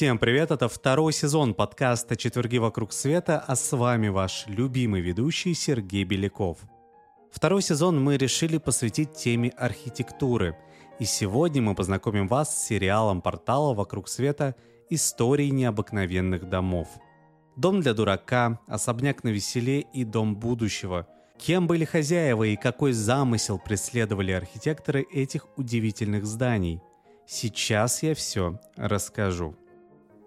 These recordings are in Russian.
Всем привет, это второй сезон подкаста «Четверги вокруг света», а с вами ваш любимый ведущий Сергей Беляков. Второй сезон мы решили посвятить теме архитектуры, и сегодня мы познакомим вас с сериалом портала «Вокруг света. Истории необыкновенных домов». Дом для дурака, особняк на веселе и дом будущего. Кем были хозяева и какой замысел преследовали архитекторы этих удивительных зданий? Сейчас я все расскажу.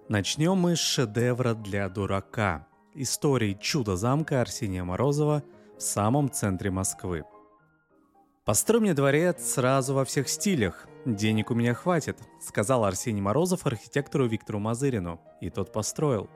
Начнем мы с шедевра для дурака. Истории «Чудо замка» Арсения Морозова в самом центре Москвы. «Построй мне дворец сразу во всех стилях. Денег у меня хватит», — сказал Арсений Морозов архитектору Виктору Мазырину, и тот построил.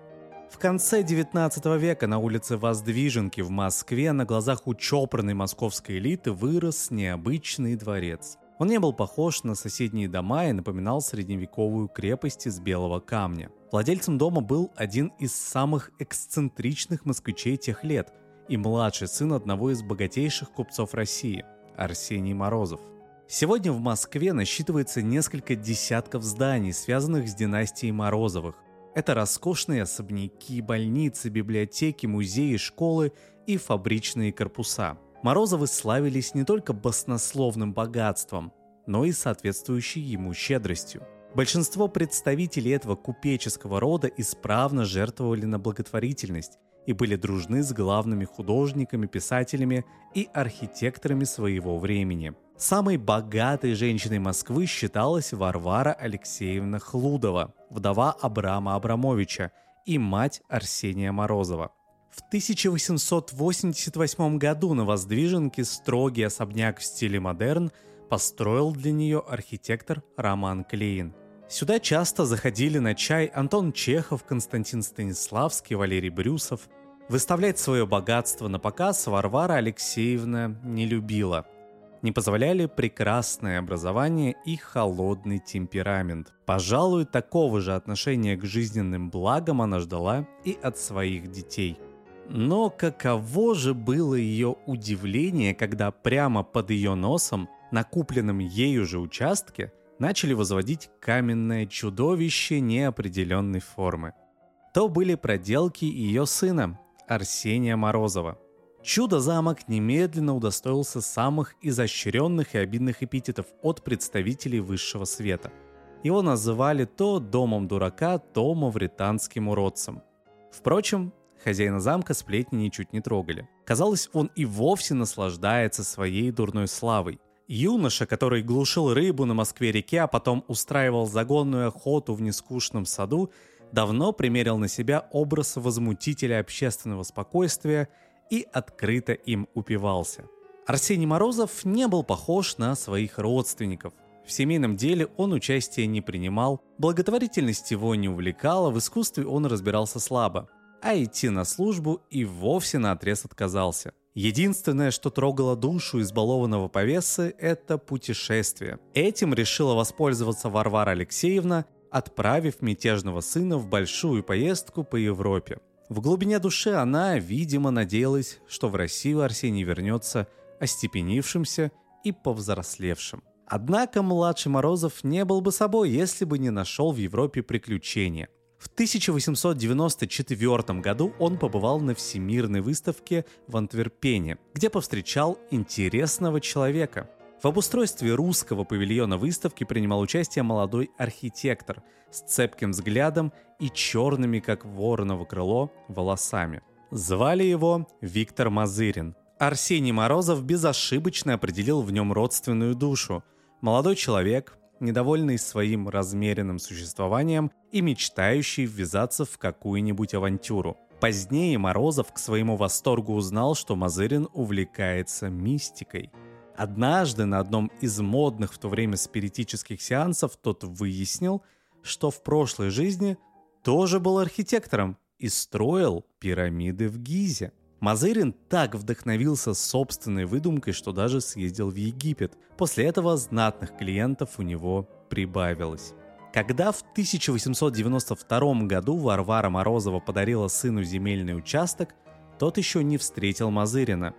В конце 19 века на улице Воздвиженки в Москве на глазах у чопорной московской элиты вырос необычный дворец. Он не был похож на соседние дома и напоминал средневековую крепость из белого камня. Владельцем дома был один из самых эксцентричных москвичей тех лет и младший сын одного из богатейших купцов России – Арсений Морозов. Сегодня в Москве насчитывается несколько десятков зданий, связанных с династией Морозовых. Это роскошные особняки, больницы, библиотеки, музеи, школы и фабричные корпуса. Морозовы славились не только баснословным богатством, но и соответствующей ему щедростью. Большинство представителей этого купеческого рода исправно жертвовали на благотворительность и были дружны с главными художниками, писателями и архитекторами своего времени. Самой богатой женщиной Москвы считалась Варвара Алексеевна Хлудова, вдова Абрама Абрамовича и мать Арсения Морозова. В 1888 году на Воздвиженке строгий особняк в стиле модерн построил для нее архитектор Роман Клейн – Сюда часто заходили на чай Антон Чехов, Константин Станиславский, Валерий Брюсов. Выставлять свое богатство на показ Варвара Алексеевна не любила. Не позволяли прекрасное образование и холодный темперамент. Пожалуй, такого же отношения к жизненным благам она ждала и от своих детей. Но каково же было ее удивление, когда прямо под ее носом, на купленном ею же участке, начали возводить каменное чудовище неопределенной формы. То были проделки ее сына, Арсения Морозова. Чудо-замок немедленно удостоился самых изощренных и обидных эпитетов от представителей высшего света. Его называли то домом дурака, то мавританским уродцем. Впрочем, хозяина замка сплетни ничуть не трогали. Казалось, он и вовсе наслаждается своей дурной славой. Юноша, который глушил рыбу на Москве-реке, а потом устраивал загонную охоту в нескучном саду, давно примерил на себя образ возмутителя общественного спокойствия и открыто им упивался. Арсений Морозов не был похож на своих родственников. В семейном деле он участия не принимал, благотворительность его не увлекала, в искусстве он разбирался слабо, а идти на службу и вовсе на отрез отказался – Единственное, что трогало душу избалованного повесы, это путешествие. Этим решила воспользоваться Варвара Алексеевна, отправив мятежного сына в большую поездку по Европе. В глубине души она, видимо, надеялась, что в Россию Арсений вернется остепенившимся и повзрослевшим. Однако младший Морозов не был бы собой, если бы не нашел в Европе приключения. В 1894 году он побывал на Всемирной выставке в Антверпене, где повстречал интересного человека. В обустройстве русского павильона выставки принимал участие молодой архитектор с цепким взглядом и черными, как вороново крыло, волосами. Звали его Виктор Мазырин. Арсений Морозов безошибочно определил в нем родственную душу. Молодой человек, недовольный своим размеренным существованием и мечтающий ввязаться в какую-нибудь авантюру. Позднее Морозов к своему восторгу узнал, что Мазырин увлекается мистикой. Однажды на одном из модных в то время спиритических сеансов тот выяснил, что в прошлой жизни тоже был архитектором и строил пирамиды в Гизе. Мазырин так вдохновился собственной выдумкой, что даже съездил в Египет. После этого знатных клиентов у него прибавилось. Когда в 1892 году Варвара Морозова подарила сыну земельный участок, тот еще не встретил Мазырина.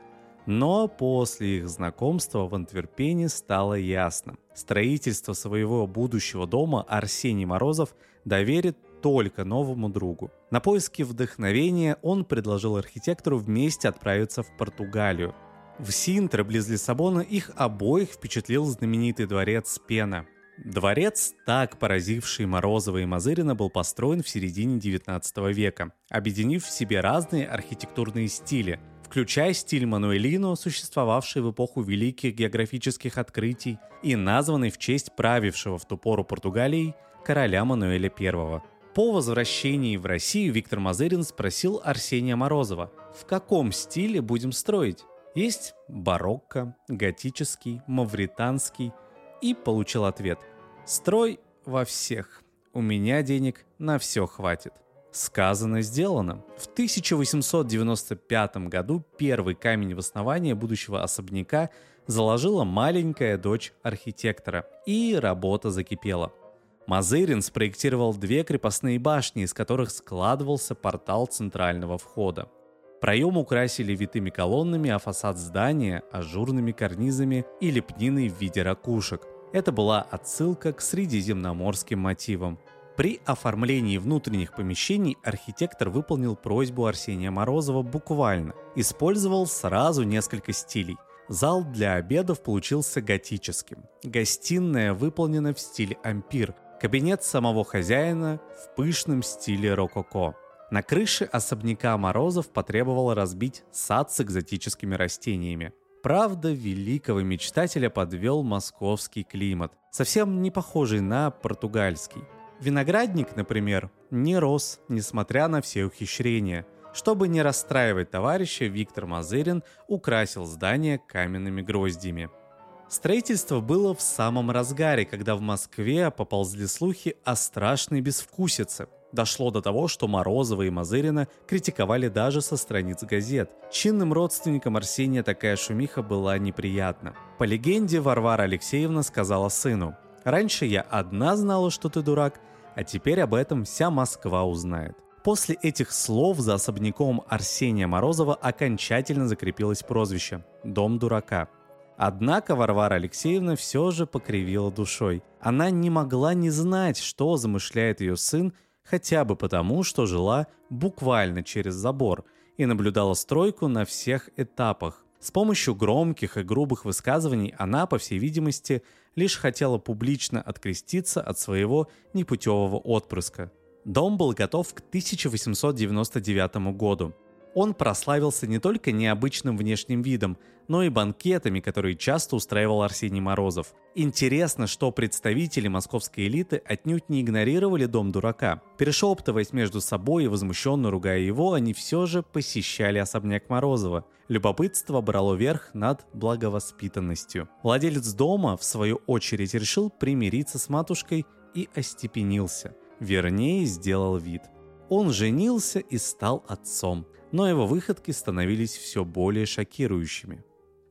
Но после их знакомства в Антверпене стало ясно. Строительство своего будущего дома Арсений Морозов доверит только новому другу. На поиски вдохновения он предложил архитектору вместе отправиться в Португалию. В Синтре, близ Лиссабона, их обоих впечатлил знаменитый дворец Пена. Дворец, так поразивший Морозова и Мазырина, был построен в середине 19 века, объединив в себе разные архитектурные стили, включая стиль Мануэлино, существовавший в эпоху великих географических открытий и названный в честь правившего в ту пору Португалией короля Мануэля I. По возвращении в Россию Виктор Мазырин спросил Арсения Морозова, в каком стиле будем строить. Есть барокко, готический, мавританский. И получил ответ. Строй во всех. У меня денег на все хватит. Сказано, сделано. В 1895 году первый камень в основании будущего особняка заложила маленькая дочь архитектора, и работа закипела. Мазырин спроектировал две крепостные башни, из которых складывался портал центрального входа. Проем украсили витыми колоннами, а фасад здания – ажурными карнизами и лепниной в виде ракушек. Это была отсылка к средиземноморским мотивам. При оформлении внутренних помещений архитектор выполнил просьбу Арсения Морозова буквально. Использовал сразу несколько стилей. Зал для обедов получился готическим. Гостиная выполнена в стиле ампир – Кабинет самого хозяина в пышном стиле рококо. На крыше особняка Морозов потребовал разбить сад с экзотическими растениями. Правда, великого мечтателя подвел московский климат, совсем не похожий на португальский. Виноградник, например, не рос, несмотря на все ухищрения. Чтобы не расстраивать товарища, Виктор Мазырин украсил здание каменными гроздьями. Строительство было в самом разгаре, когда в Москве поползли слухи о страшной безвкусице. Дошло до того, что Морозова и Мазырина критиковали даже со страниц газет. Чинным родственникам Арсения такая шумиха была неприятна. По легенде, Варвара Алексеевна сказала сыну, «Раньше я одна знала, что ты дурак, а теперь об этом вся Москва узнает». После этих слов за особняком Арсения Морозова окончательно закрепилось прозвище «Дом дурака». Однако Варвара Алексеевна все же покривила душой. Она не могла не знать, что замышляет ее сын, хотя бы потому, что жила буквально через забор и наблюдала стройку на всех этапах. С помощью громких и грубых высказываний она, по всей видимости, лишь хотела публично откреститься от своего непутевого отпрыска. Дом был готов к 1899 году. Он прославился не только необычным внешним видом, но и банкетами, которые часто устраивал Арсений Морозов. Интересно, что представители московской элиты отнюдь не игнорировали дом дурака. Перешептываясь между собой и возмущенно ругая его, они все же посещали особняк Морозова. Любопытство брало верх над благовоспитанностью. Владелец дома, в свою очередь, решил примириться с матушкой и остепенился. Вернее, сделал вид. Он женился и стал отцом – но его выходки становились все более шокирующими.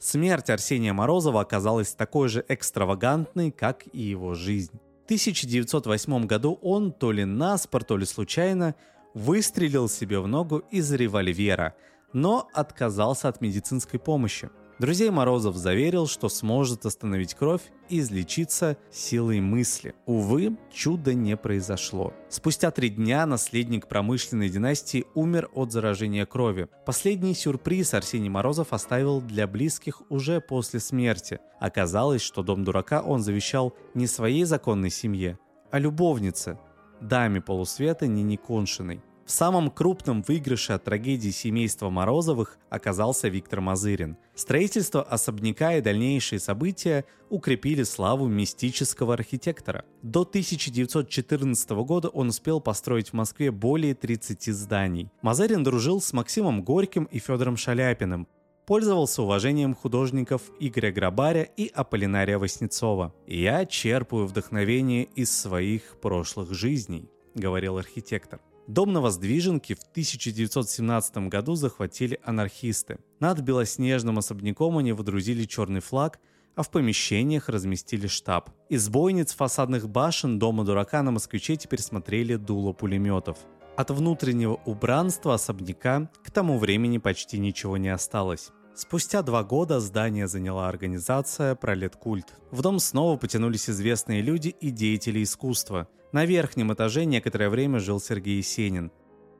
Смерть Арсения Морозова оказалась такой же экстравагантной, как и его жизнь. В 1908 году он то ли наспор, то ли случайно выстрелил себе в ногу из револьвера, но отказался от медицинской помощи – Друзей Морозов заверил, что сможет остановить кровь и излечиться силой мысли. Увы, чуда не произошло. Спустя три дня наследник промышленной династии умер от заражения крови. Последний сюрприз Арсений Морозов оставил для близких уже после смерти. Оказалось, что дом дурака он завещал не своей законной семье, а любовнице, даме полусвета Нине Коншиной. В самом крупном выигрыше от трагедии семейства Морозовых оказался Виктор Мазырин. Строительство особняка и дальнейшие события укрепили славу мистического архитектора. До 1914 года он успел построить в Москве более 30 зданий. Мазырин дружил с Максимом Горьким и Федором Шаляпиным, пользовался уважением художников Игоря Грабаря и Аполлинария Васнецова. «Я черпаю вдохновение из своих прошлых жизней», — говорил архитектор. Дом на Воздвиженке в 1917 году захватили анархисты. Над белоснежным особняком они водрузили черный флаг, а в помещениях разместили штаб. Из бойниц фасадных башен дома дурака на москвиче теперь смотрели дуло пулеметов. От внутреннего убранства особняка к тому времени почти ничего не осталось. Спустя два года здание заняла организация «Пролеткульт». В дом снова потянулись известные люди и деятели искусства. На верхнем этаже некоторое время жил Сергей Есенин.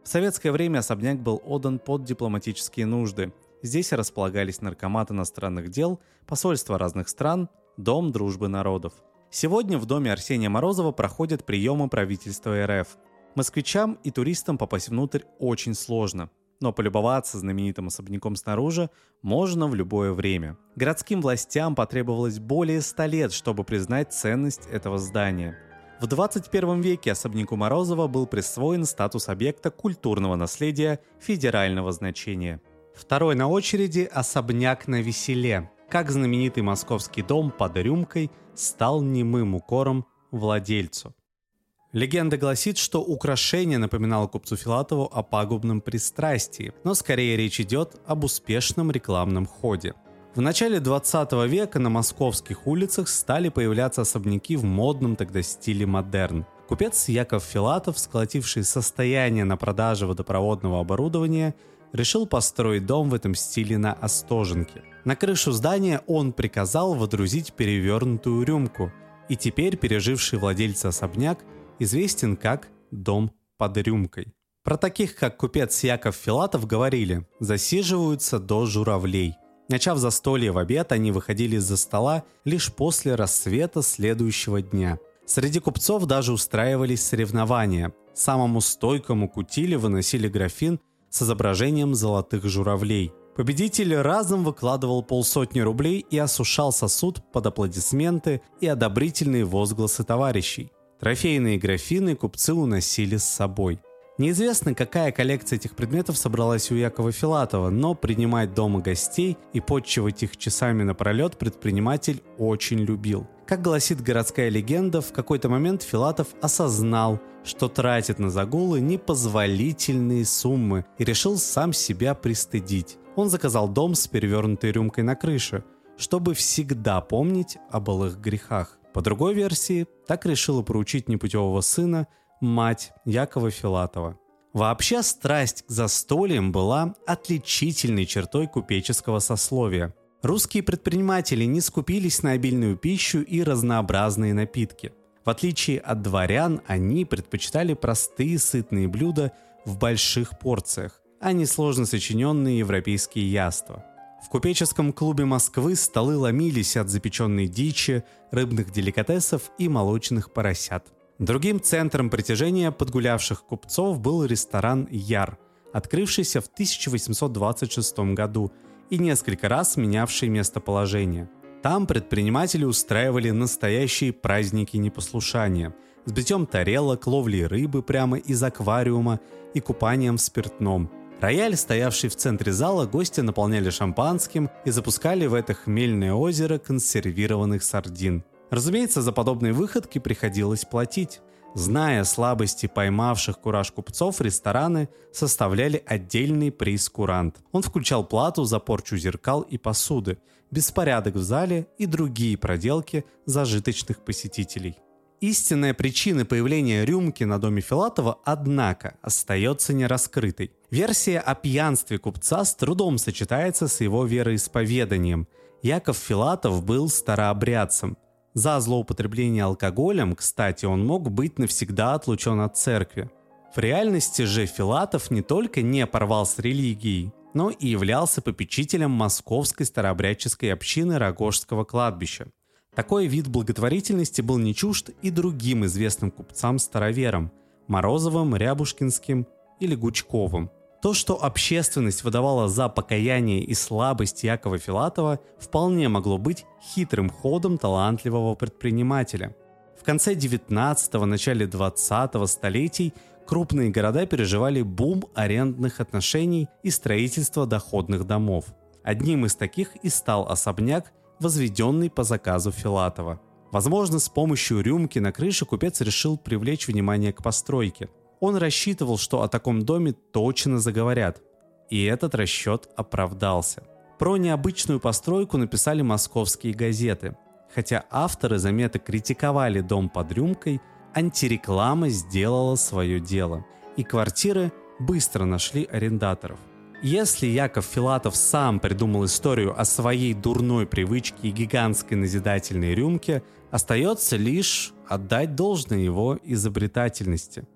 В советское время особняк был отдан под дипломатические нужды. Здесь располагались наркомат иностранных дел, посольства разных стран, Дом дружбы народов. Сегодня в доме Арсения Морозова проходят приемы правительства РФ. Москвичам и туристам попасть внутрь очень сложно – но полюбоваться знаменитым особняком снаружи можно в любое время. Городским властям потребовалось более 100 лет, чтобы признать ценность этого здания. В 21 веке особняку Морозова был присвоен статус объекта культурного наследия федерального значения. Второй на очереди – особняк на веселе. Как знаменитый московский дом под рюмкой стал немым укором владельцу. Легенда гласит, что украшение напоминало купцу Филатову о пагубном пристрастии, но скорее речь идет об успешном рекламном ходе. В начале 20 века на московских улицах стали появляться особняки в модном тогда стиле модерн. Купец Яков Филатов, сколотивший состояние на продаже водопроводного оборудования, решил построить дом в этом стиле на Остоженке. На крышу здания он приказал водрузить перевернутую рюмку, и теперь переживший владельца особняк известен как «дом под рюмкой». Про таких, как купец Яков Филатов, говорили «засиживаются до журавлей». Начав застолье в обед, они выходили из-за стола лишь после рассвета следующего дня. Среди купцов даже устраивались соревнования. Самому стойкому кутили выносили графин с изображением золотых журавлей. Победитель разом выкладывал полсотни рублей и осушал сосуд под аплодисменты и одобрительные возгласы товарищей. Трофейные графины купцы уносили с собой. Неизвестно, какая коллекция этих предметов собралась у Якова Филатова, но принимать дома гостей и подчивать их часами напролет предприниматель очень любил. Как гласит городская легенда, в какой-то момент Филатов осознал, что тратит на загулы непозволительные суммы и решил сам себя пристыдить. Он заказал дом с перевернутой рюмкой на крыше, чтобы всегда помнить о былых грехах. По другой версии, так решила поручить непутевого сына мать Якова Филатова. Вообще страсть к застольям была отличительной чертой купеческого сословия. Русские предприниматели не скупились на обильную пищу и разнообразные напитки. В отличие от дворян, они предпочитали простые сытные блюда в больших порциях, а не сложно сочиненные европейские яства – в купеческом клубе Москвы столы ломились от запеченной дичи, рыбных деликатесов и молочных поросят. Другим центром притяжения подгулявших купцов был ресторан «Яр», открывшийся в 1826 году и несколько раз менявший местоположение. Там предприниматели устраивали настоящие праздники непослушания с битьем тарелок, ловлей рыбы прямо из аквариума и купанием в спиртном – Рояль, стоявший в центре зала, гости наполняли шампанским и запускали в это хмельное озеро консервированных сардин. Разумеется, за подобные выходки приходилось платить. Зная слабости поймавших кураж купцов, рестораны составляли отдельный приз-курант. Он включал плату за порчу зеркал и посуды, беспорядок в зале и другие проделки зажиточных посетителей. Истинная причина появления рюмки на доме Филатова, однако, остается нераскрытой. Версия о пьянстве купца с трудом сочетается с его вероисповеданием. Яков Филатов был старообрядцем. За злоупотребление алкоголем, кстати, он мог быть навсегда отлучен от церкви. В реальности же Филатов не только не порвал с религией, но и являлся попечителем московской старообрядческой общины Рогожского кладбища. Такой вид благотворительности был не чужд и другим известным купцам-староверам – Морозовым, Рябушкинским или Гучковым. То, что общественность выдавала за покаяние и слабость Якова Филатова, вполне могло быть хитрым ходом талантливого предпринимателя. В конце 19-го, начале 20-го столетий крупные города переживали бум арендных отношений и строительство доходных домов. Одним из таких и стал особняк возведенный по заказу Филатова. Возможно, с помощью рюмки на крыше купец решил привлечь внимание к постройке. Он рассчитывал, что о таком доме точно заговорят. И этот расчет оправдался. Про необычную постройку написали московские газеты. Хотя авторы заметок критиковали дом под рюмкой, антиреклама сделала свое дело. И квартиры быстро нашли арендаторов. Если Яков Филатов сам придумал историю о своей дурной привычке и гигантской назидательной рюмке, остается лишь отдать должное его изобретательности.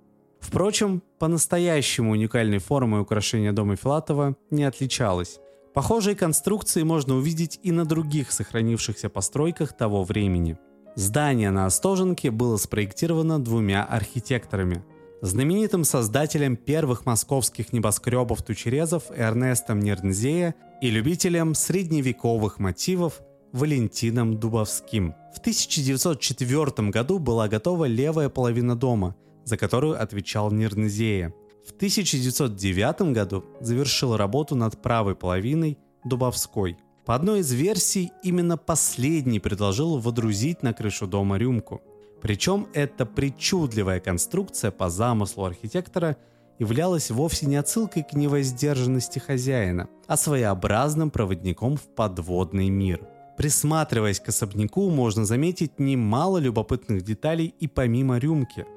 Впрочем, по-настоящему уникальной формой украшения дома Филатова не отличалась. Похожие конструкции можно увидеть и на других сохранившихся постройках того времени. Здание на Остоженке было спроектировано двумя архитекторами – знаменитым создателем первых московских небоскребов тучерезов Эрнестом Нернзея и любителем средневековых мотивов Валентином Дубовским. В 1904 году была готова левая половина дома, за которую отвечал Нернзея. В 1909 году завершил работу над правой половиной Дубовской. По одной из версий, именно последний предложил водрузить на крышу дома рюмку – причем эта причудливая конструкция по замыслу архитектора являлась вовсе не отсылкой к невоздержанности хозяина, а своеобразным проводником в подводный мир. Присматриваясь к особняку, можно заметить немало любопытных деталей и помимо рюмки.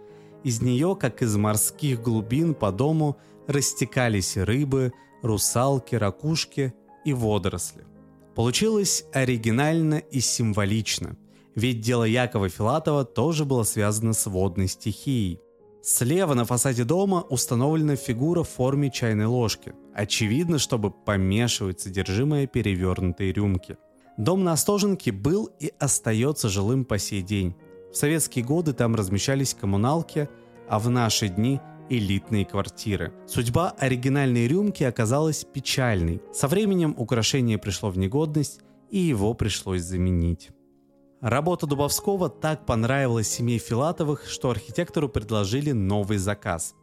Из нее, как из морских глубин по дому, растекались рыбы, русалки, ракушки и водоросли. Получилось оригинально и символично – ведь дело Якова Филатова тоже было связано с водной стихией. Слева на фасаде дома установлена фигура в форме чайной ложки. Очевидно, чтобы помешивать содержимое перевернутой рюмки. Дом на Остоженке был и остается жилым по сей день. В советские годы там размещались коммуналки, а в наши дни элитные квартиры. Судьба оригинальной рюмки оказалась печальной. Со временем украшение пришло в негодность, и его пришлось заменить. Работа Дубовского так понравилась семье Филатовых, что архитектору предложили новый заказ.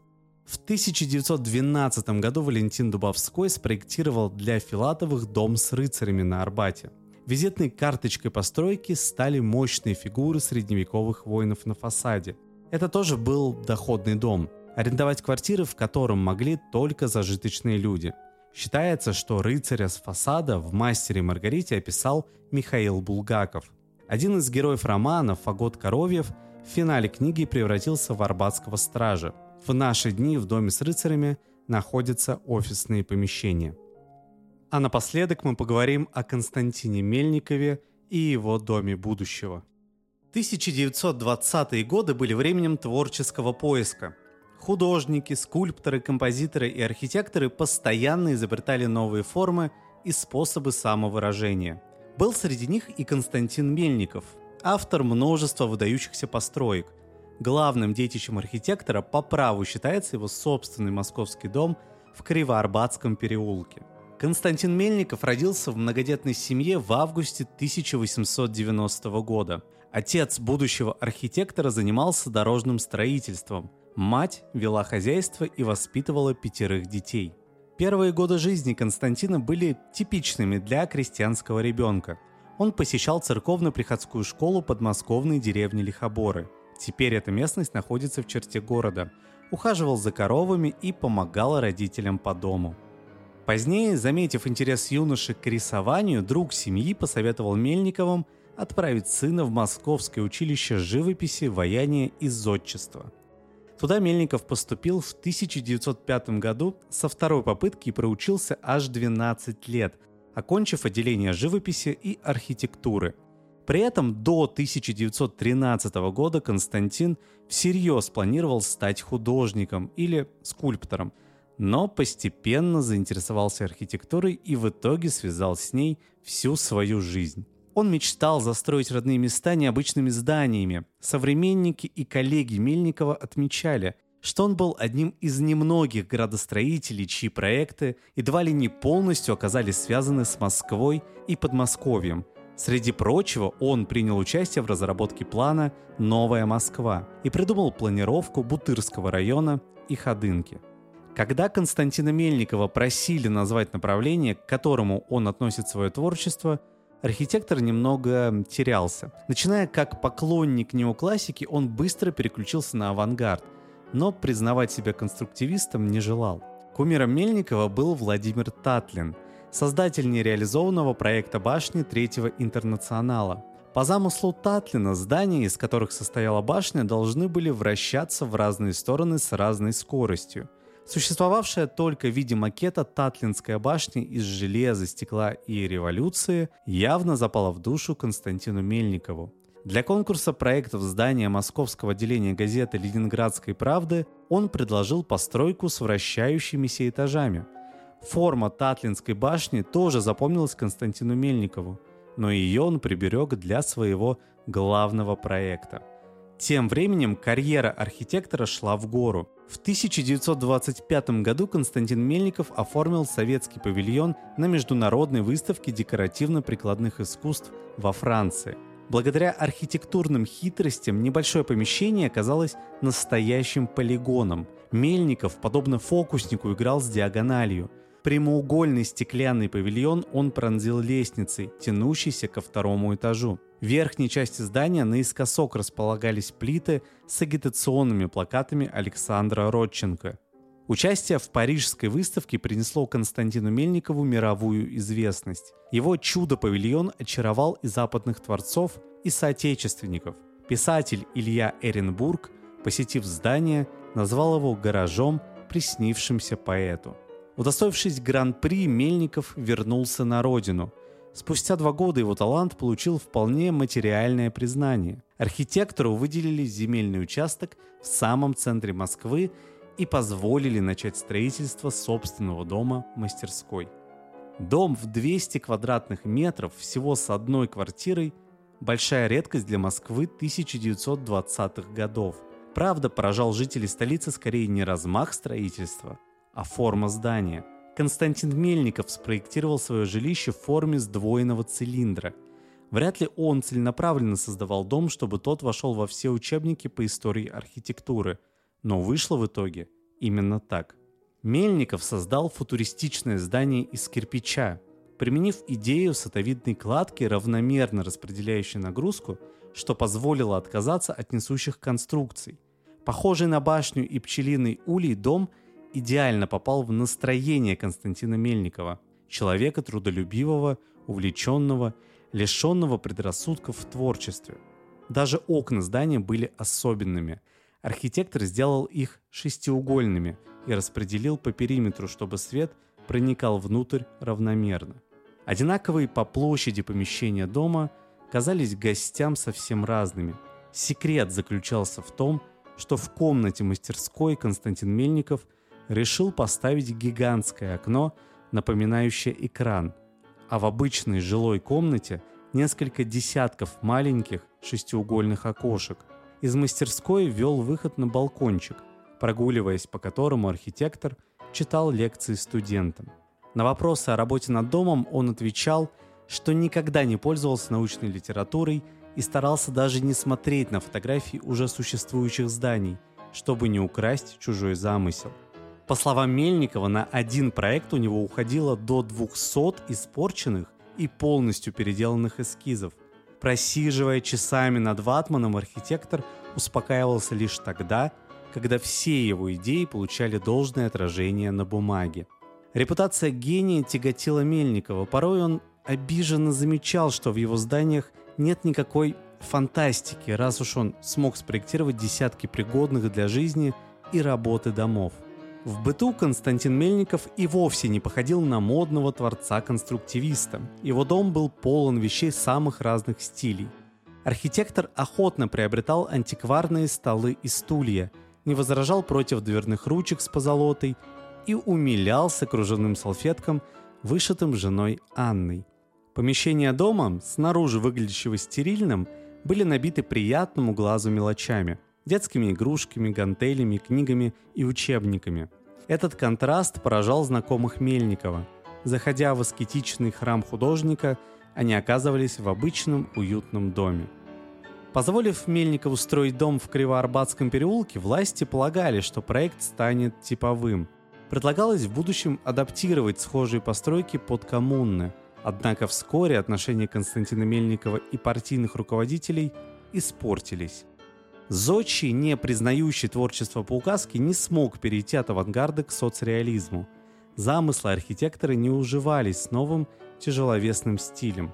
В 1912 году Валентин Дубовской спроектировал для Филатовых дом с рыцарями на Арбате. Визитной карточкой постройки стали мощные фигуры средневековых воинов на фасаде. Это тоже был доходный дом, арендовать квартиры в котором могли только зажиточные люди. Считается, что рыцаря с фасада в «Мастере Маргарите» описал Михаил Булгаков – один из героев романа, Фагот Коровьев, в финале книги превратился в арбатского стража. В наши дни в доме с рыцарями находятся офисные помещения. А напоследок мы поговорим о Константине Мельникове и его доме будущего. 1920-е годы были временем творческого поиска. Художники, скульпторы, композиторы и архитекторы постоянно изобретали новые формы и способы самовыражения – был среди них и Константин Мельников, автор множества выдающихся построек. Главным детищем архитектора по праву считается его собственный московский дом в Кривоарбатском переулке. Константин Мельников родился в многодетной семье в августе 1890 года. Отец будущего архитектора занимался дорожным строительством. Мать вела хозяйство и воспитывала пятерых детей – Первые годы жизни Константина были типичными для крестьянского ребенка. Он посещал церковно-приходскую школу подмосковной деревни Лихоборы. Теперь эта местность находится в черте города. Ухаживал за коровами и помогал родителям по дому. Позднее, заметив интерес юноши к рисованию, друг семьи посоветовал Мельниковым отправить сына в Московское училище живописи, ваяния и зодчества – Туда Мельников поступил в 1905 году со второй попытки и проучился аж 12 лет, окончив отделение живописи и архитектуры. При этом до 1913 года Константин всерьез планировал стать художником или скульптором, но постепенно заинтересовался архитектурой и в итоге связал с ней всю свою жизнь. Он мечтал застроить родные места необычными зданиями. Современники и коллеги Мельникова отмечали, что он был одним из немногих градостроителей, чьи проекты едва ли не полностью оказались связаны с Москвой и Подмосковьем. Среди прочего, он принял участие в разработке плана «Новая Москва» и придумал планировку Бутырского района и Ходынки. Когда Константина Мельникова просили назвать направление, к которому он относит свое творчество – архитектор немного терялся. Начиная как поклонник неоклассики, он быстро переключился на авангард, но признавать себя конструктивистом не желал. Кумиром Мельникова был Владимир Татлин, создатель нереализованного проекта башни Третьего Интернационала. По замыслу Татлина здания, из которых состояла башня, должны были вращаться в разные стороны с разной скоростью. Существовавшая только в виде макета Татлинская башня из железа, стекла и революции явно запала в душу Константину Мельникову. Для конкурса проектов здания московского отделения газеты «Ленинградской правды» он предложил постройку с вращающимися этажами. Форма Татлинской башни тоже запомнилась Константину Мельникову, но ее он приберег для своего главного проекта. Тем временем карьера архитектора шла в гору. В 1925 году Константин Мельников оформил советский павильон на международной выставке декоративно-прикладных искусств во Франции – Благодаря архитектурным хитростям небольшое помещение оказалось настоящим полигоном. Мельников, подобно фокуснику, играл с диагональю. Прямоугольный стеклянный павильон он пронзил лестницей, тянущейся ко второму этажу. В верхней части здания наискосок располагались плиты с агитационными плакатами Александра Родченко. Участие в парижской выставке принесло Константину Мельникову мировую известность. Его чудо-павильон очаровал и западных творцов, и соотечественников. Писатель Илья Эренбург, посетив здание, назвал его гаражом, приснившимся поэту. Удостоившись гран-при, Мельников вернулся на родину. Спустя два года его талант получил вполне материальное признание. Архитектору выделили земельный участок в самом центре Москвы и позволили начать строительство собственного дома-мастерской. Дом в 200 квадратных метров всего с одной квартирой – большая редкость для Москвы 1920-х годов. Правда, поражал жителей столицы скорее не размах строительства, а форма здания. Константин Мельников спроектировал свое жилище в форме сдвоенного цилиндра. Вряд ли он целенаправленно создавал дом, чтобы тот вошел во все учебники по истории архитектуры – но вышло в итоге именно так. Мельников создал футуристичное здание из кирпича, применив идею сатовидной кладки, равномерно распределяющей нагрузку, что позволило отказаться от несущих конструкций. Похожий на башню и пчелиный улей дом идеально попал в настроение Константина Мельникова, человека трудолюбивого, увлеченного, лишенного предрассудков в творчестве. Даже окна здания были особенными – Архитектор сделал их шестиугольными и распределил по периметру, чтобы свет проникал внутрь равномерно. Одинаковые по площади помещения дома казались гостям совсем разными. Секрет заключался в том, что в комнате мастерской Константин Мельников решил поставить гигантское окно, напоминающее экран, а в обычной жилой комнате несколько десятков маленьких шестиугольных окошек, из мастерской вел выход на балкончик, прогуливаясь по которому архитектор читал лекции студентам. На вопросы о работе над домом он отвечал, что никогда не пользовался научной литературой и старался даже не смотреть на фотографии уже существующих зданий, чтобы не украсть чужой замысел. По словам Мельникова, на один проект у него уходило до 200 испорченных и полностью переделанных эскизов, Просиживая часами над ватманом, архитектор успокаивался лишь тогда, когда все его идеи получали должное отражение на бумаге. Репутация гения тяготила Мельникова. Порой он обиженно замечал, что в его зданиях нет никакой фантастики, раз уж он смог спроектировать десятки пригодных для жизни и работы домов – в быту Константин Мельников и вовсе не походил на модного творца-конструктивиста. Его дом был полон вещей самых разных стилей. Архитектор охотно приобретал антикварные столы и стулья, не возражал против дверных ручек с позолотой и умилялся кружевным салфеткам, вышитым женой Анной. Помещения дома, снаружи выглядящего стерильным, были набиты приятному глазу мелочами – детскими игрушками, гантелями, книгами и учебниками. Этот контраст поражал знакомых Мельникова. Заходя в аскетичный храм художника, они оказывались в обычном уютном доме. Позволив Мельникову строить дом в Кривоарбатском переулке, власти полагали, что проект станет типовым. Предлагалось в будущем адаптировать схожие постройки под коммуны. Однако вскоре отношения Константина Мельникова и партийных руководителей испортились. Зодчий, не признающий творчество по указке, не смог перейти от авангарда к соцреализму. Замыслы архитектора не уживались с новым тяжеловесным стилем.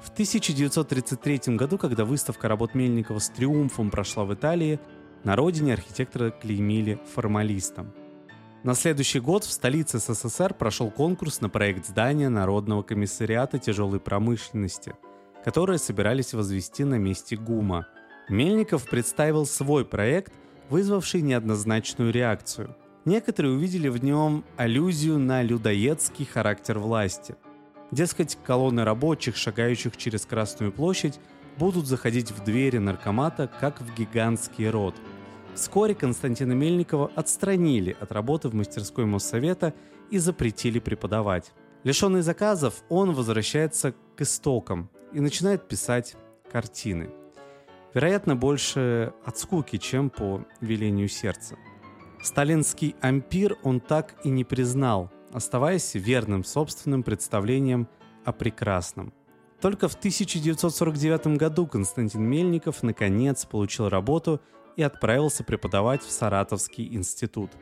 В 1933 году, когда выставка работ Мельникова с триумфом прошла в Италии, на родине архитектора клеймили формалистом. На следующий год в столице СССР прошел конкурс на проект здания Народного комиссариата тяжелой промышленности, которое собирались возвести на месте ГУМа. Мельников представил свой проект, вызвавший неоднозначную реакцию. Некоторые увидели в нем аллюзию на людоедский характер власти. Дескать, колонны рабочих, шагающих через Красную площадь, будут заходить в двери наркомата, как в гигантский рот. Вскоре Константина Мельникова отстранили от работы в мастерской Моссовета и запретили преподавать. Лишенный заказов, он возвращается к истокам и начинает писать картины. Вероятно, больше от скуки, чем по велению сердца. Сталинский ампир он так и не признал, оставаясь верным собственным представлениям о прекрасном. Только в 1949 году Константин Мельников наконец получил работу и отправился преподавать в Саратовский институт.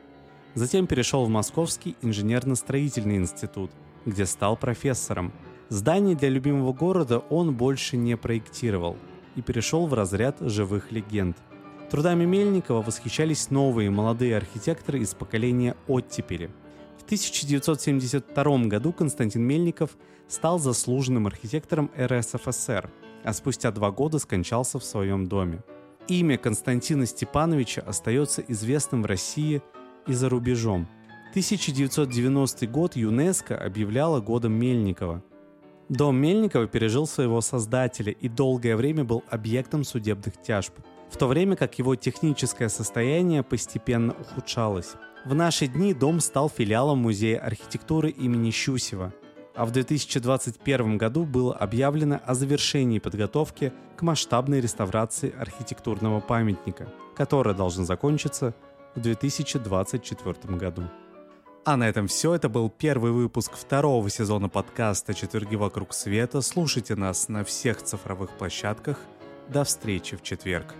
Затем перешел в Московский инженерно-строительный институт, где стал профессором. Здание для любимого города он больше не проектировал и перешел в разряд живых легенд – Трудами Мельникова восхищались новые молодые архитекторы из поколения оттепели. В 1972 году Константин Мельников стал заслуженным архитектором РСФСР, а спустя два года скончался в своем доме. Имя Константина Степановича остается известным в России и за рубежом. 1990 год ЮНЕСКО объявляла годом Мельникова. Дом Мельникова пережил своего создателя и долгое время был объектом судебных тяжб – в то время как его техническое состояние постепенно ухудшалось. В наши дни дом стал филиалом Музея архитектуры имени Щусева, а в 2021 году было объявлено о завершении подготовки к масштабной реставрации архитектурного памятника, которая должна закончиться в 2024 году. А на этом все. Это был первый выпуск второго сезона подкаста «Четверги вокруг света». Слушайте нас на всех цифровых площадках. До встречи в четверг.